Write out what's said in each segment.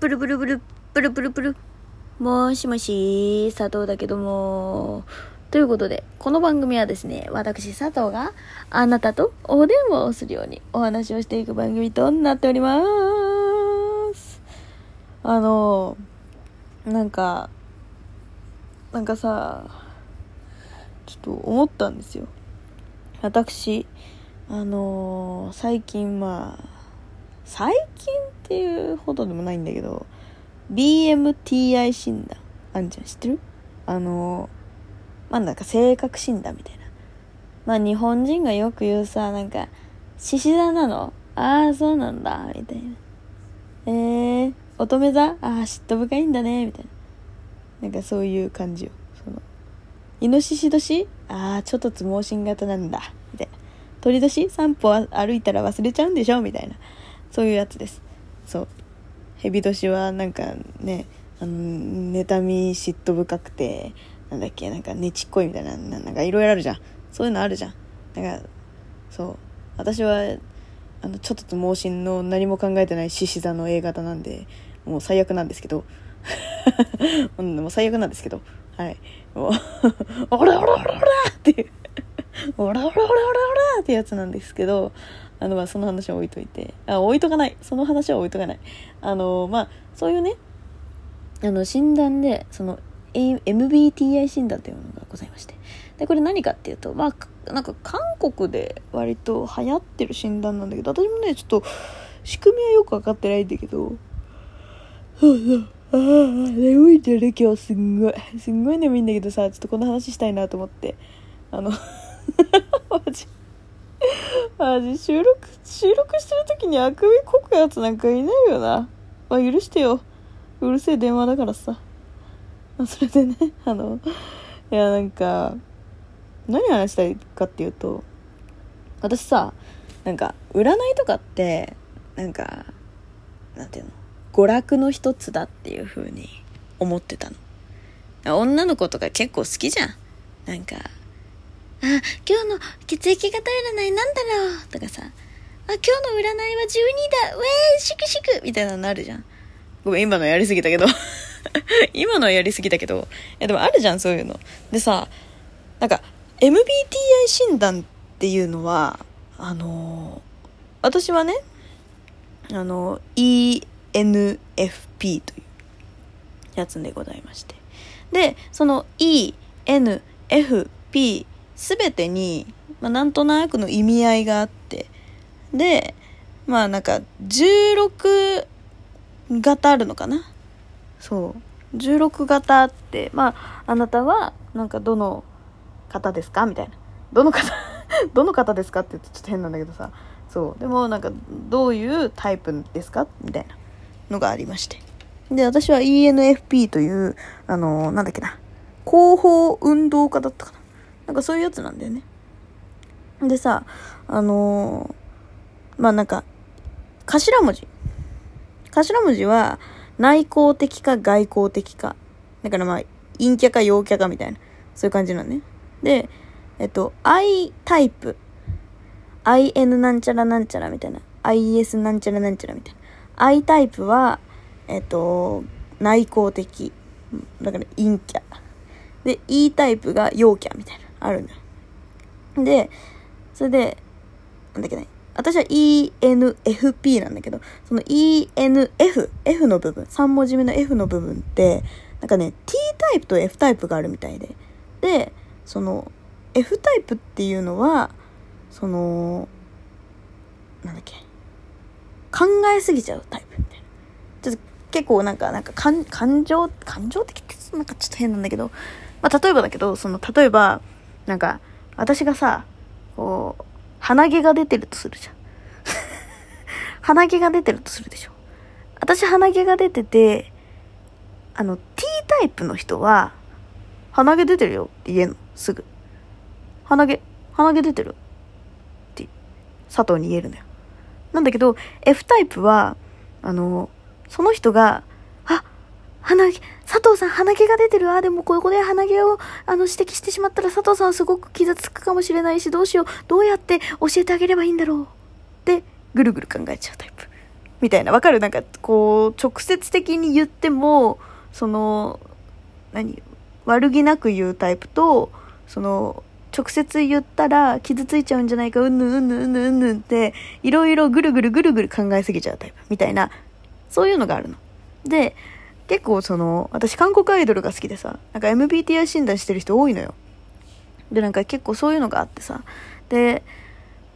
ブルブルブル、ブルブルブル。もしもし、佐藤だけども。ということで、この番組はですね、私佐藤があなたとお電話をするようにお話をしていく番組となっております。あの、なんか、なんかさ、ちょっと思ったんですよ。私、あの最近まあ、最近っていうほどでもないんだけど BMTI 診断。あんじゃん知ってる？あのまあなんか性格診断みたいな。まあ日本人がよく言うさなんか獅子座なの？ああそうなんだ。みたいな。えー、乙女座？ああ嫉妬深いんだねみたいな。なんかそういう感じよ。そのイノシシ年？ああちょっとつ盲信型なんだ。みたいな。鳥年？散歩歩いたら忘れちゃうんでしょ？みたいな。そういうやつです。そう。蛇年はなんかねあの妬み嫉妬深くてなんだっけなんかねちっこいみたいななんかいろいろあるじゃん。そういうのあるじゃん。なんかそう。私はあのちょっと盲信の何も考えてない獅子座の A 型なんでもう最悪なんですけど。もう最悪なんですけど。はい。もう オラオラオラオラっていう。オラオラオラオラオラってやつなんですけどあのまあその話は置いといて。あ置いとかない。その話は置いとかない。あのまあそういうねあの診断でその MBTI 診断というものがございまして。でこれ何かっていうとまあなんか韓国で割と流行ってる診断なんだけど私もねちょっと仕組みはよく分かってないんだけどそうそうああ眠いんだよね今日すんごいすんごい眠いんだけどさちょっとこの話したいなと思ってあのマジ マ収録収録してる時にあくびこくやつなんかいないよな。まあ許してよ。うるせえ電話だからさ。まあそれでね あのいやなんか何話したいかっていうと私さなんか占いとかってなんかなんていうの？娯楽の一つだっていう風に思ってたの。女の子とか結構好きじゃん。なんかあ、今日の血液型占いなんだろう？とかさ、あ、今日の占いは12だウェーシクシクみたいなのあるじゃん。ごめん、今のやりすぎたけど。今のはやりすぎたけど。いや、でもあるじゃん、そういうの。でさ、なんか、MBTI 診断っていうのは、あのー、私はね、あの、ENFP というやつでございまして。で、その ENFP すべてに、まあ、なんとなくの意味合いがあって。でまあなんか16型あるのかな？そう。16型ってまああなたはなんかどの方ですか？みたいな。どの方 どの方ですかって言ってちょっと変なんだけどさ。そう。でもなんかどういうタイプですか？みたいな。のがありまして。で私は ENFP というあのなんだっけな。広報運動家だったかな。なんかそういうやつなんだよね。でさ、あのー、まあなんか、頭文字。頭文字は、内向的か外向的か。だからまあ、陰キャか陽キャかみたいな、そういう感じなんね。で、えっと、I タイプ。IN なんちゃらなんちゃらみたいな。IS なんちゃらなんちゃらみたいな。I タイプは、えっと、内向的。だから陰キャ。で、E タイプが陽キャみたいな。あるんだ。で、それで、なんだっけね、私は ENFP なんだけど、その ENF、F の部分、3文字目の F の部分って、なんかね、T タイプと F タイプがあるみたいで。で、その、F タイプっていうのは、その、なんだっけ、考えすぎちゃうタイプみたいな。ちょっと結構なんか、なんか感感情、感情的ってなんかちょっと変なんだけど、まあ、例えばだけど、その、例えば、なんか、私がさ、こう、鼻毛が出てるとするじゃん。鼻毛が出てるとするでしょ。私鼻毛が出てて、あの、T タイプの人は、鼻毛出てるよって言えんの、すぐ。鼻毛、鼻毛出てるって、佐藤に言えるのよ。なんだけど、F タイプは、あの、その人が、鼻毛、佐藤さん鼻毛が出てる。あ、でもここで鼻毛をあの指摘してしまったら佐藤さんすごく傷つくかもしれないし、どうしよう。どうやって教えてあげればいいんだろう。って、ぐるぐる考えちゃうタイプ。みたいな。わかる？なんか、こう、直接的に言っても、その、何悪気なく言うタイプと、その、直接言ったら傷ついちゃうんじゃないか、うんぬんうんぬんうんぬんうんぬんって、いろいろぐるぐるぐるぐる考えすぎちゃうタイプ。みたいな、そういうのがあるの。で、結構その、私韓国アイドルが好きでさ、なんか MBTI 診断してる人多いのよ。で、なんか結構そういうのがあってさ、で、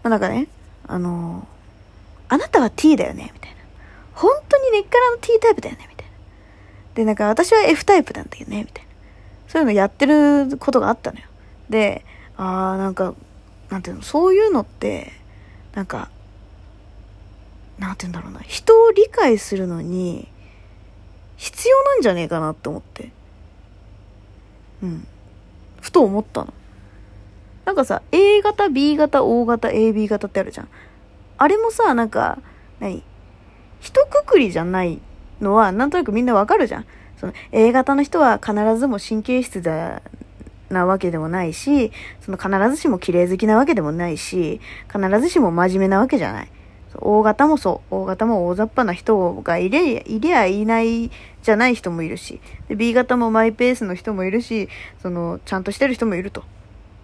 まあ、なんかね、あの、あなたは T だよね、みたいな。本当に根っからの T タイプだよね、みたいな。で、なんか私は F タイプなんだよね、みたいな。そういうのやってることがあったのよ。で、ああ、なんか、なんていうの、そういうのって、なんか、なんて言うんだろうな、人を理解するのに、必要なんじゃねえかなって思って。うん。ふと思ったの。なんかさ、A 型、B 型、O 型、AB 型ってあるじゃん。あれもさ、なんか、何？一括りじゃないのは、なんとなくみんなわかるじゃん。その A 型の人は必ずも神経質だ、なわけでもないし、その必ずしも綺麗好きなわけでもないし、必ずしも真面目なわけじゃない。大型もそう。大型も大雑把な人がいりゃ、いりゃいないじゃない人もいるし。で、B 型もマイペースの人もいるし、その、ちゃんとしてる人もいると。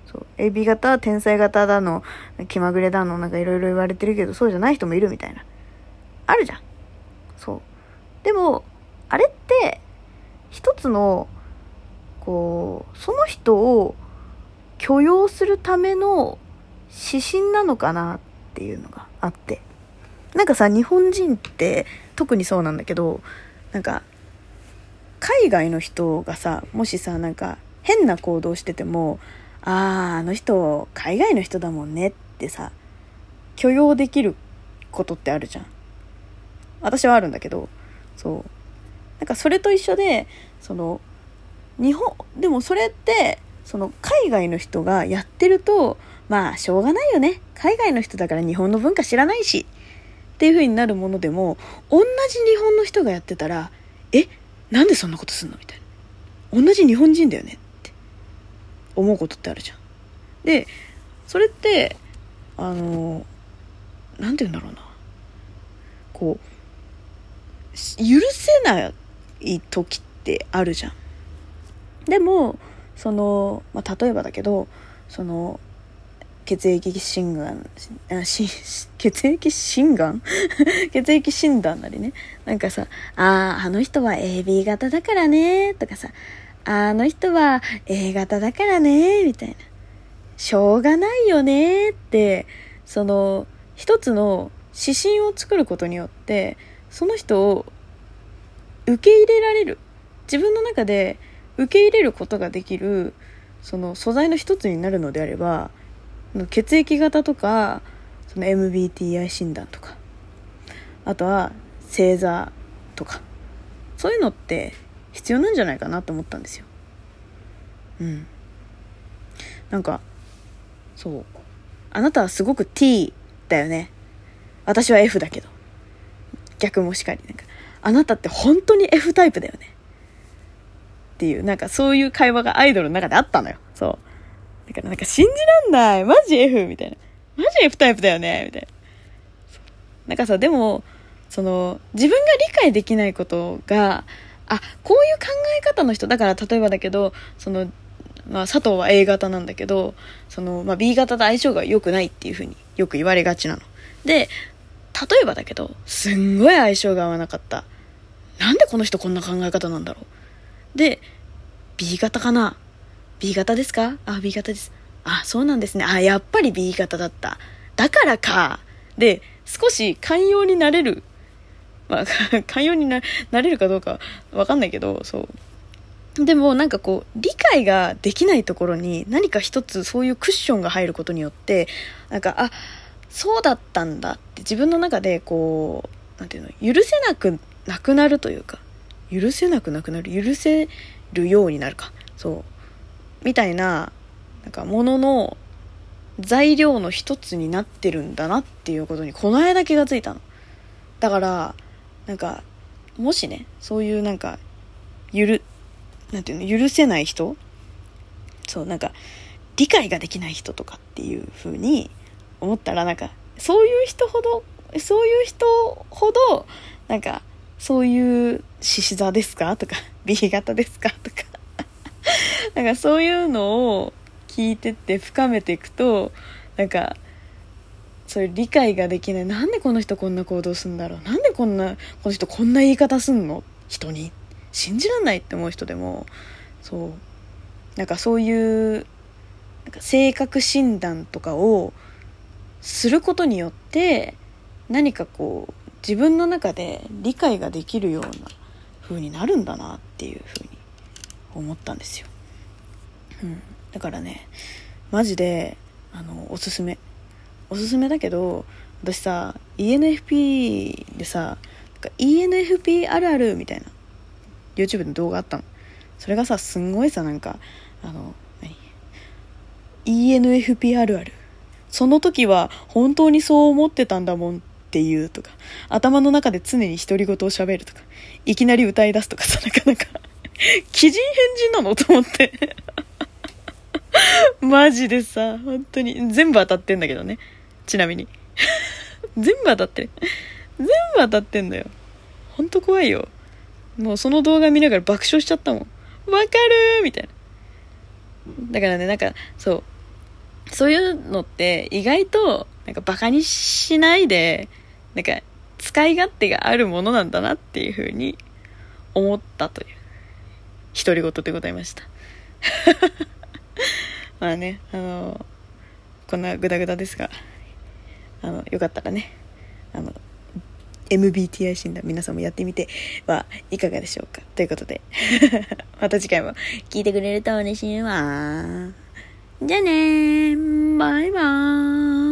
そう。AB 型は天才型だの、気まぐれだの、なんかいろいろ言われてるけど、そうじゃない人もいるみたいな。あるじゃん。そう。でも、あれって、一つの、こう、その人を許容するための指針なのかなっていうのがあって。なんかさ、日本人って特にそうなんだけど、なんか、海外の人がさ、もしさ、なんか変な行動してても、ああ、あの人、海外の人だもんねってさ、許容できることってあるじゃん。私はあるんだけど、そう。なんかそれと一緒で、その、日本、でもそれって、その海外の人がやってると、まあしょうがないよね。海外の人だから日本の文化知らないし。っていう風になるものでも、同じ日本の人がやってたら、え、なんでそんなことすんのみたいな。同じ日本人だよねって。思うことってあるじゃん。で、それって、あの、なんて言うんだろうな。こう、許せない時ってあるじゃん。でも、その、まあ、例えばだけど、その、血液診断、血液診断 血液診断なりね。なんかさ、ああ、あの人は AB 型だからね、とかさ、あの人は A 型だからね、みたいな。しょうがないよね、って、その、一つの指針を作ることによって、その人を受け入れられる。自分の中で受け入れることができる、その素材の一つになるのであれば、血液型とか、その MBTI 診断とか、あとは星座とか、そういうのって必要なんじゃないかなと思ったんですよ。うん。なんか、そう。あなたはすごく T だよね。私は F だけど。逆もしかり。なんか、あなたって本当に F タイプだよね。っていう、なんかそういう会話がアイドルの中であったのよ。そう。だからなんか信じらんない。マジ F? みたいな。マジ F タイプだよねみたいな。なんかさ、でも、その、自分が理解できないことが、あ、こういう考え方の人、だから例えばだけど、その、まあ佐藤は A 型なんだけど、その、まあ B 型と相性が良くないっていうふうによく言われがちなの。で、例えばだけど、すんごい相性が合わなかった。なんでこの人こんな考え方なんだろう。で、B 型かな ?B 型ですか？あ、B 型です。あ、そうなんですね。あ、やっぱり B 型だった。だからか。で、少し寛容になれるまあ、寛容になれるかどうかわかんないけど、そう。でもなんかこう、理解ができないところに何か一つそういうクッションが入ることによって、なんか、あ、そうだったんだって自分の中でこう、なんていうの、許せなくなくなるというか、許せなくなくなる、許せるようになるか。そう。みたいな、なんかものの材料の一つになってるんだなっていうことにこの間気がついたの。だから、なんか、もしね、そういうなんか、ゆる、なんていうの、許せない人そう、なんか、理解ができない人とかっていう風に思ったら、なんか、そういう人ほどそういう人ほどなんかそういう獅子座ですかとか B 型ですかとか なんかそういうのを聞いてって深めていくとなんかそういう理解ができない。なんでこの人こんな行動するんだろう。なんでこんなこの人こんな言い方すんの？人に？信じらんないって思う人でもそう。なんかそういうなんか性格診断とかをすることによって何かこう自分の中で理解ができるような風になるんだなっていう風に思ったんですよ。うん、だからねマジであのおすすめ。おすすめだけど私さ ENFP でさ ENFP あるあるみたいな YouTube の動画あったの。それがさすんごいさなんかあの ENFP あるある。その時は本当にそう思ってたんだもんっていうとか頭の中で常に独り言を喋るとかいきなり歌い出すとかさなかなか 鬼人変人なの？と思って。マジでさ本当に全部当たってんだけどねちなみに。全部当たって。全部当たってんだよ。ほんと怖いよ。もうその動画見ながら爆笑しちゃったもん。わかるみたいな。だからね、なんか、そう。そういうのって意外と、なんかバカにしないで、なんか使い勝手があるものなんだなっていうふうに思ったという、独り言でございました。まあね、あの、こんなグダグダですが、あのよかったらねあの MBTI 診断皆さんもやってみてはいかがでしょうか。ということで また次回も聞いてくれると嬉しいわ。じゃあねバイバーイ。